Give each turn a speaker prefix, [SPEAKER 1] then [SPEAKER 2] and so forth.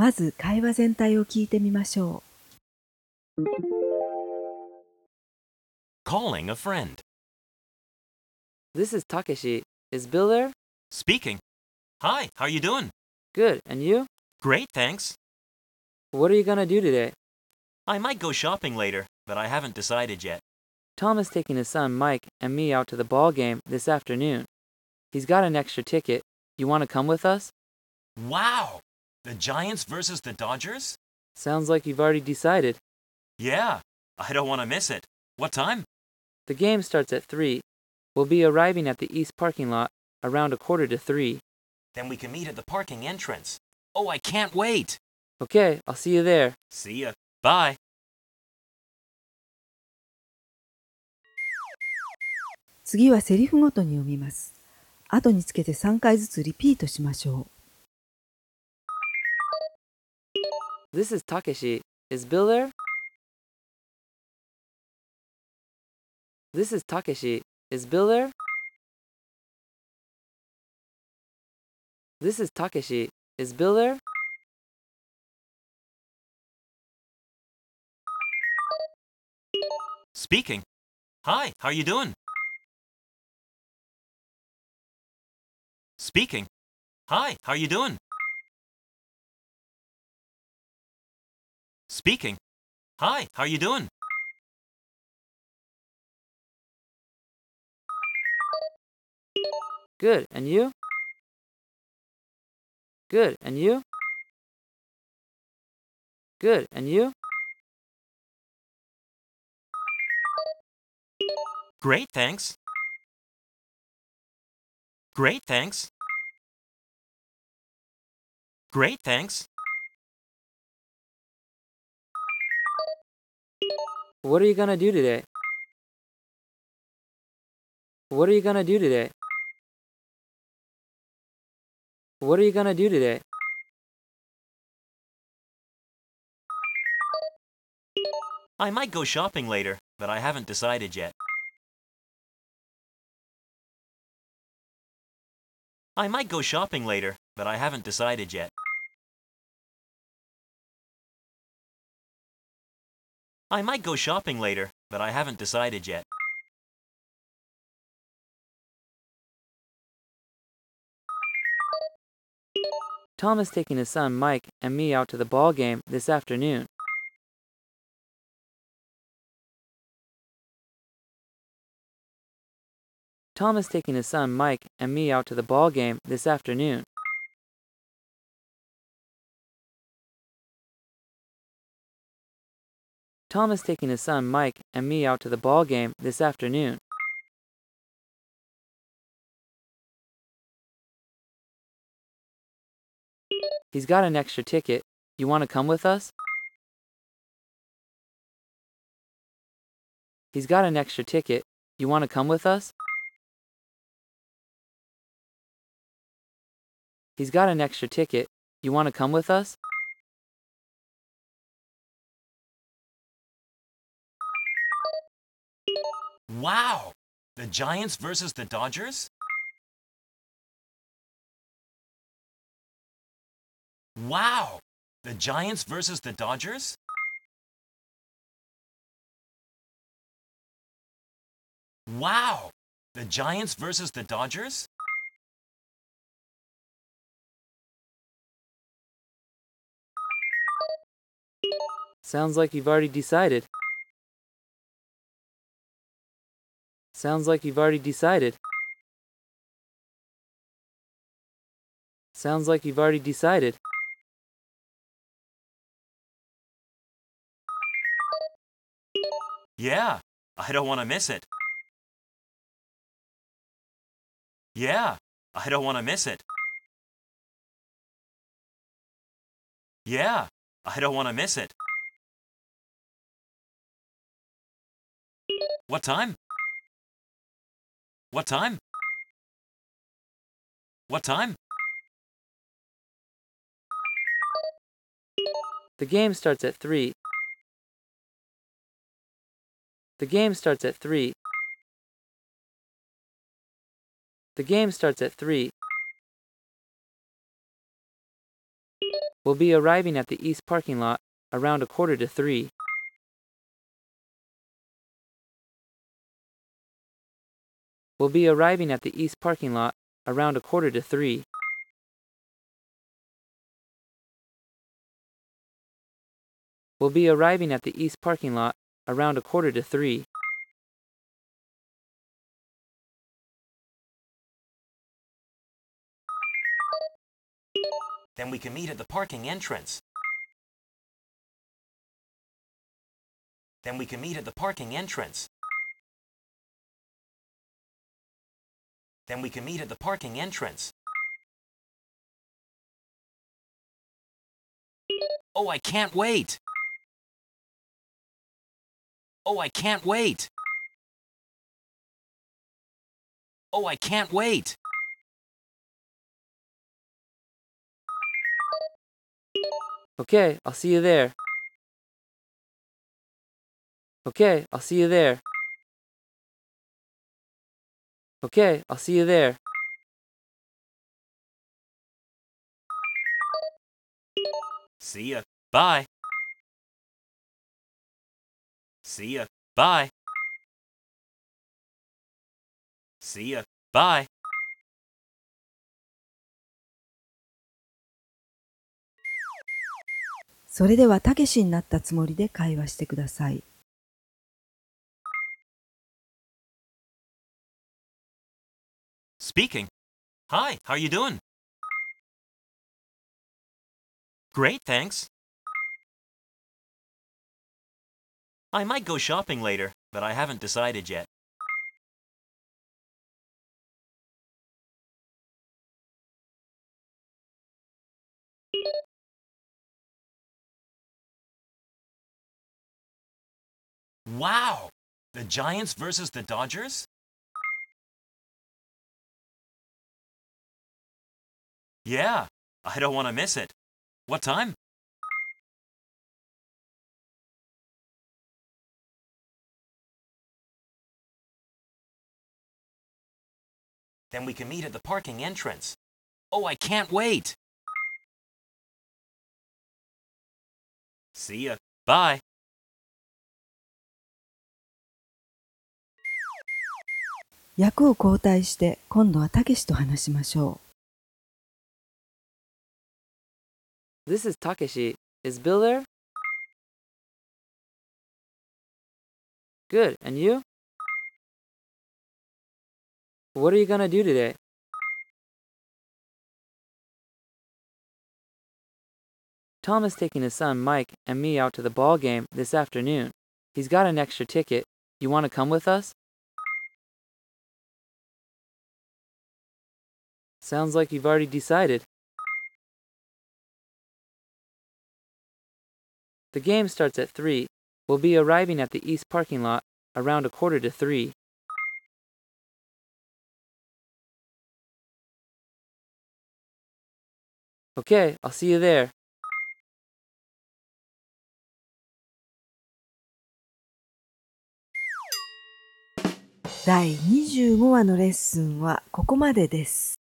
[SPEAKER 1] まず会話全体を聞いてみましょう。
[SPEAKER 2] Calling a friend.
[SPEAKER 3] This is Takeshi. Is Bill there?
[SPEAKER 2] Speaking. Hi, how you doing?
[SPEAKER 3] Good. And you?
[SPEAKER 2] Great, thanks.
[SPEAKER 3] What are you gonna do today?
[SPEAKER 2] I might go shopping later, but I haven't decided yet.
[SPEAKER 3] Tom is taking his son Mike and me out to the ball game this afternoon. He's got an extra ticket. You want to come with us?
[SPEAKER 2] Wow! The Giants versus the Dodgers?
[SPEAKER 3] Sounds like you've already decided.
[SPEAKER 2] Yeah, I don't want to miss it. What time?
[SPEAKER 3] The game starts at 3. We'll be arriving at the east parking lot around a quarter to 3.
[SPEAKER 2] Then we can meet at the parking entrance. Oh, I can't wait!
[SPEAKER 3] Okay, I'll see you there.
[SPEAKER 2] See ya. Bye.
[SPEAKER 1] 次はセリフごとに読みます。後につけて3回ずつリピートしましょう。
[SPEAKER 3] This is Takeshi. Is Bill there? This is Takeshi. Is Bill there? This is Takeshi. Is Bill there?
[SPEAKER 2] Speaking. Hi, how are you doing? Speaking. Hi, how are you doing? Speaking. Hi, how are you doing?
[SPEAKER 3] Good. And you? Good. And you? Good. And you?
[SPEAKER 2] Great, thanks. Great, thanks. Great, thanks.
[SPEAKER 3] What are you gonna do today? What are you gonna do today? What are you gonna do today?
[SPEAKER 2] I might go shopping later, but I haven't decided yet. I might go shopping later, but I haven't decided yet. I might go shopping later, but I haven't decided yet.
[SPEAKER 3] Tom is taking his son Mike and me out to the ball game this afternoon. Tom is taking his son Mike and me out to the ball game this afternoon. Tom is taking his son Mike and me out to the ball game this afternoon. He's got an extra ticket. You want to come with us? He's got an extra ticket. You want to come with us? He's got an extra ticket. You want to come with us?
[SPEAKER 2] Wow! The Giants versus the Dodgers? Wow! The Giants versus the Dodgers? Wow! The Giants versus the Dodgers?
[SPEAKER 3] Sounds like you've already decided. Sounds like you've already decided. Sounds like you've already decided.
[SPEAKER 2] Yeah, I don't want to miss it. Yeah, I don't want to miss it. Yeah, I don't want to miss it. What time? What time? What time?
[SPEAKER 3] The game starts at 3. The game starts at 3. The game starts at 3. We'll be arriving at the east parking lot around a quarter to 3. will be arriving at the east parking lot around a quarter to three. Will be arriving at the east parking lot around a quarter to three.
[SPEAKER 2] Then we can meet at the parking entrance. Then we can meet at the parking entrance. Then we can meet at the parking entrance. Oh, I can't wait! Oh, I can't wait! Oh, I can't wait!
[SPEAKER 3] Okay, I'll see you there. Okay, I'll see you there. Okay, I'll see you there.
[SPEAKER 2] See ya. Bye. See ya. Bye. See ya. Bye.
[SPEAKER 1] それではたけしになったつもりで会話してください。
[SPEAKER 2] Speaking. Hi, how are you doing? Great, thanks. I might go shopping later, but I haven't decided yet. Wow! The Giants versus the Dodgers? Yeah, I don't want to miss it. What time? Then we can meet at the parking entrance. Oh, I can't wait! See ya. Bye.
[SPEAKER 1] 役を交代して今度はたけしと話しましょう
[SPEAKER 3] This is Takeshi. Is Bill there? Good, and you? What are you gonna do today? Tom is taking his son Mike and me out to the ball game this afternoon. He's got an extra ticket. You want to come with us? Sounds like you've already decided. The game starts at 3. We'll be arriving at the east parking lot around a quarter to 3. Okay, I'll see you there.
[SPEAKER 1] う。第25話のレッスンはここまでです。